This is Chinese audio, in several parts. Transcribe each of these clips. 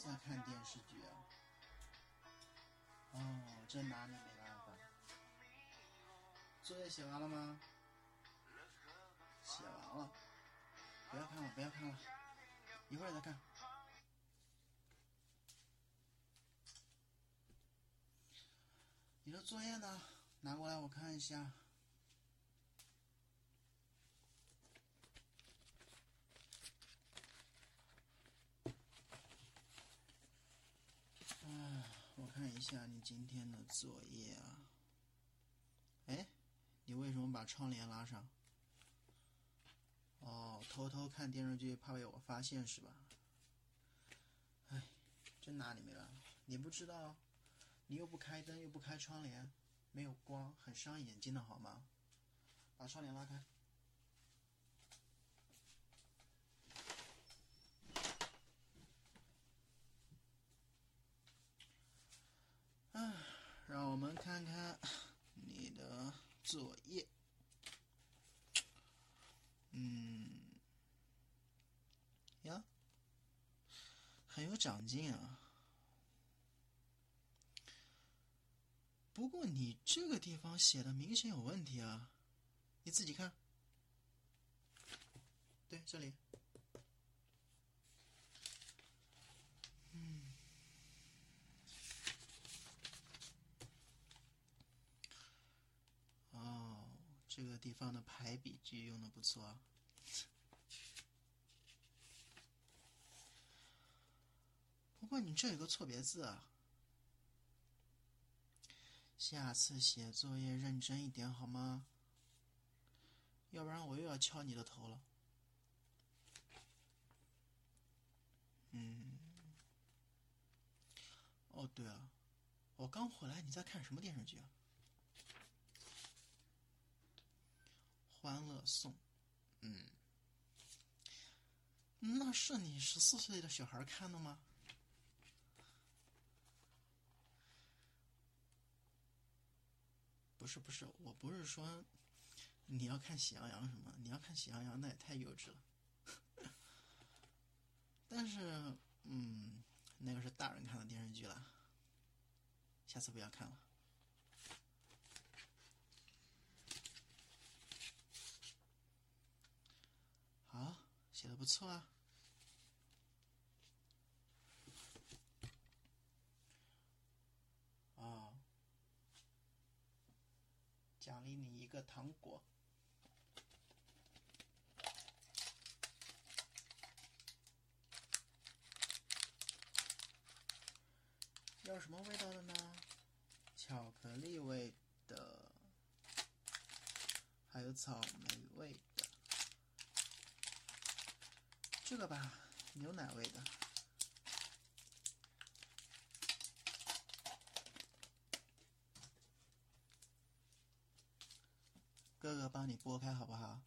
在看电视剧啊？哦，这拿你没办法。作业写完了吗？写完了。不要看了，不要看了，一会儿再看。你的作业呢？拿过来我看一下。啊，我看一下你今天的作业啊。哎，你为什么把窗帘拉上？哦，偷偷看电视剧，怕被我发现是吧？哎，真拿你没办法。你不知道，你又不开灯，又不开窗帘，没有光，很伤眼睛的好吗？把窗帘拉开。唉，让我们看看你的作业。嗯，呀，很有长进啊。不过你这个地方写的明显有问题啊，你自己看。对，这里。这个地方的排比句用的不错。不过你这有个错别字啊，下次写作业认真一点好吗？要不然我又要敲你的头了。嗯。哦，对了，我刚回来，你在看什么电视剧啊？《欢乐颂》，嗯，那是你十四岁的小孩看的吗？不是不是，我不是说你要看《喜羊羊》什么，你要看《喜羊羊》那也太幼稚了。但是，嗯，那个是大人看的电视剧了，下次不要看了。好，写的不错啊。哦，奖励你一个糖果。要什么味道的呢？巧克力味的，还有草莓味的。这个吧，牛奶味的。哥哥帮你剥开好不好？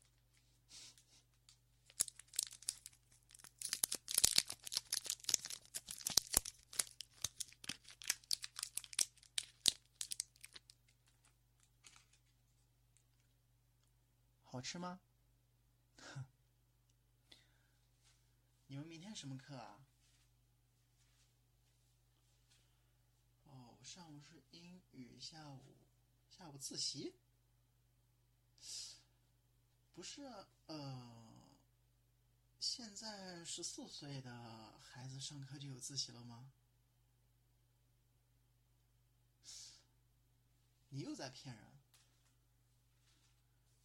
好吃吗？你们明天什么课啊？哦，上午是英语，下午下午自习。不是，呃，现在十四岁的孩子上课就有自习了吗？你又在骗人，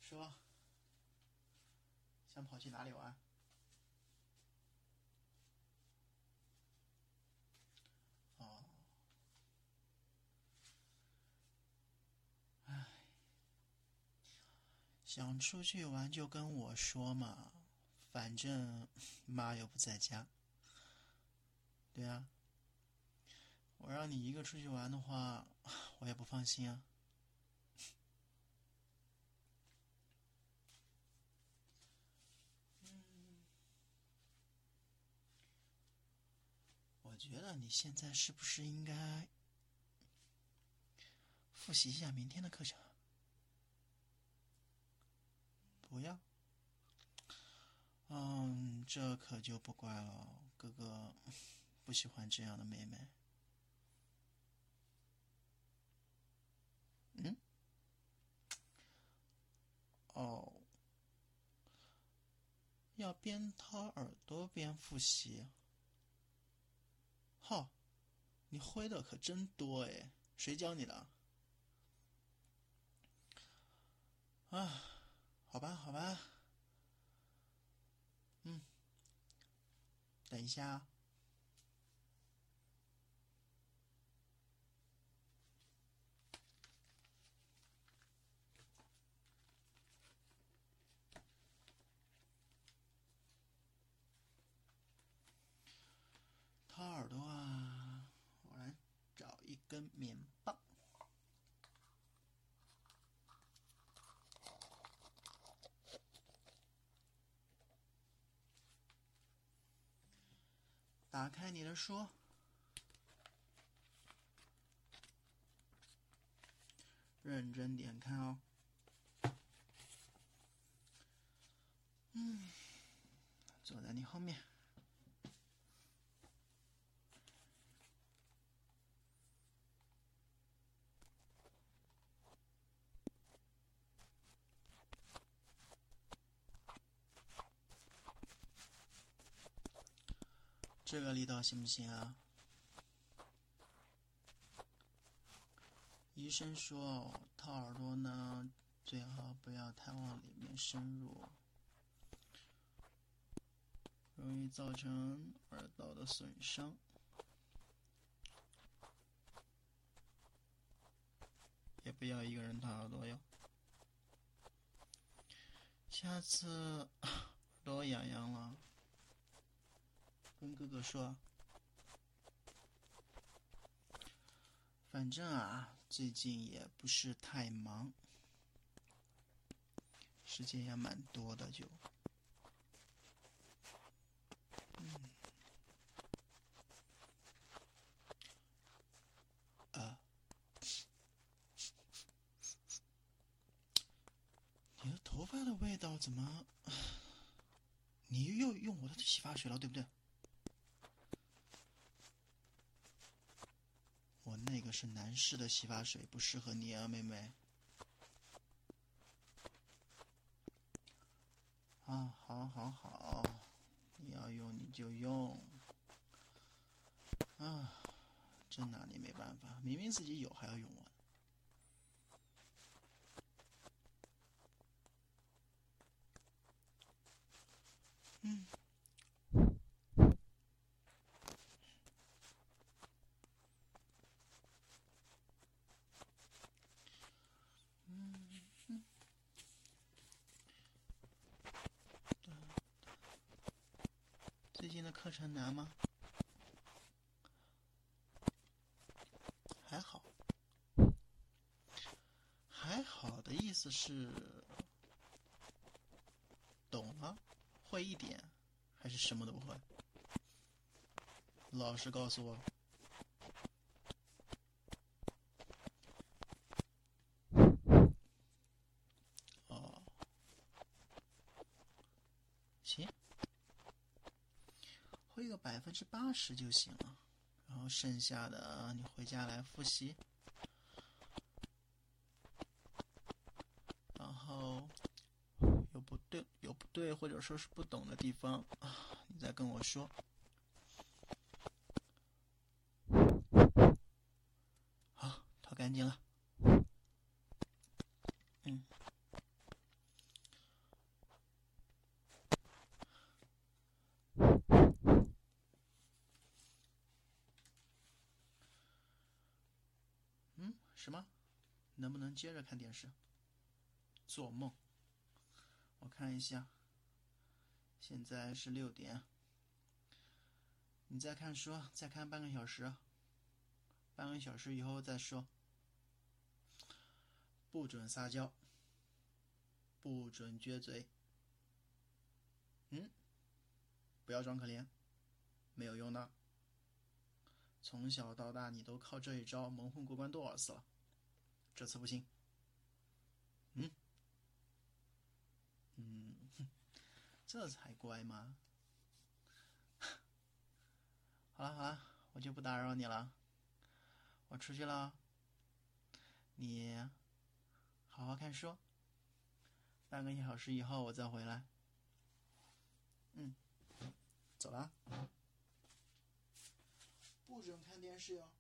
说想跑去哪里玩？想出去玩就跟我说嘛，反正 妈又不在家。对啊，我让你一个出去玩的话，我也不放心啊。我觉得你现在是不是应该复习一下明天的课程？不要。嗯，这可就不怪了，哥哥不喜欢这样的妹妹。嗯？哦，要边掏耳朵边复习。好，你会的可真多哎，谁教你的？啊，好吧，好吧。嗯，等一下。掏耳朵啊！我来找一根棉打开你的书，认真点看哦。嗯，坐在你后面。这个力道行不行啊？医生说掏耳朵呢，最好不要太往里面深入，容易造成耳道的损伤。也不要一个人掏耳朵哟，下次 耳朵痒痒了。跟哥哥说，反正啊，最近也不是太忙，时间也蛮多的，就，嗯，啊，你的头发的味道怎么？你又用我的洗发水了，对不对？我那个是男士的洗发水，不适合你啊，妹妹。啊，好，好，好，你要用你就用。啊，真拿你没办法，明明自己有还要用我。嗯。程难吗？还好，还好的意思是懂了，会一点，还是什么都不会？老实告诉我。会个百分之八十就行了，然后剩下的你回家来复习。然后有不对、有不对或者说是不懂的地方啊，你再跟我说。好，掏干净了。嗯。什么？能不能接着看电视？做梦！我看一下，现在是六点。你再看书，再看半个小时。半个小时以后再说。不准撒娇，不准撅嘴。嗯？不要装可怜，没有用的。从小到大，你都靠这一招蒙混过关多少次了？这次不行。嗯，嗯，这才乖吗？好了好了，我就不打扰你了，我出去了。你好好看书，半个小时以后我再回来。嗯，走了。不准看电视哟。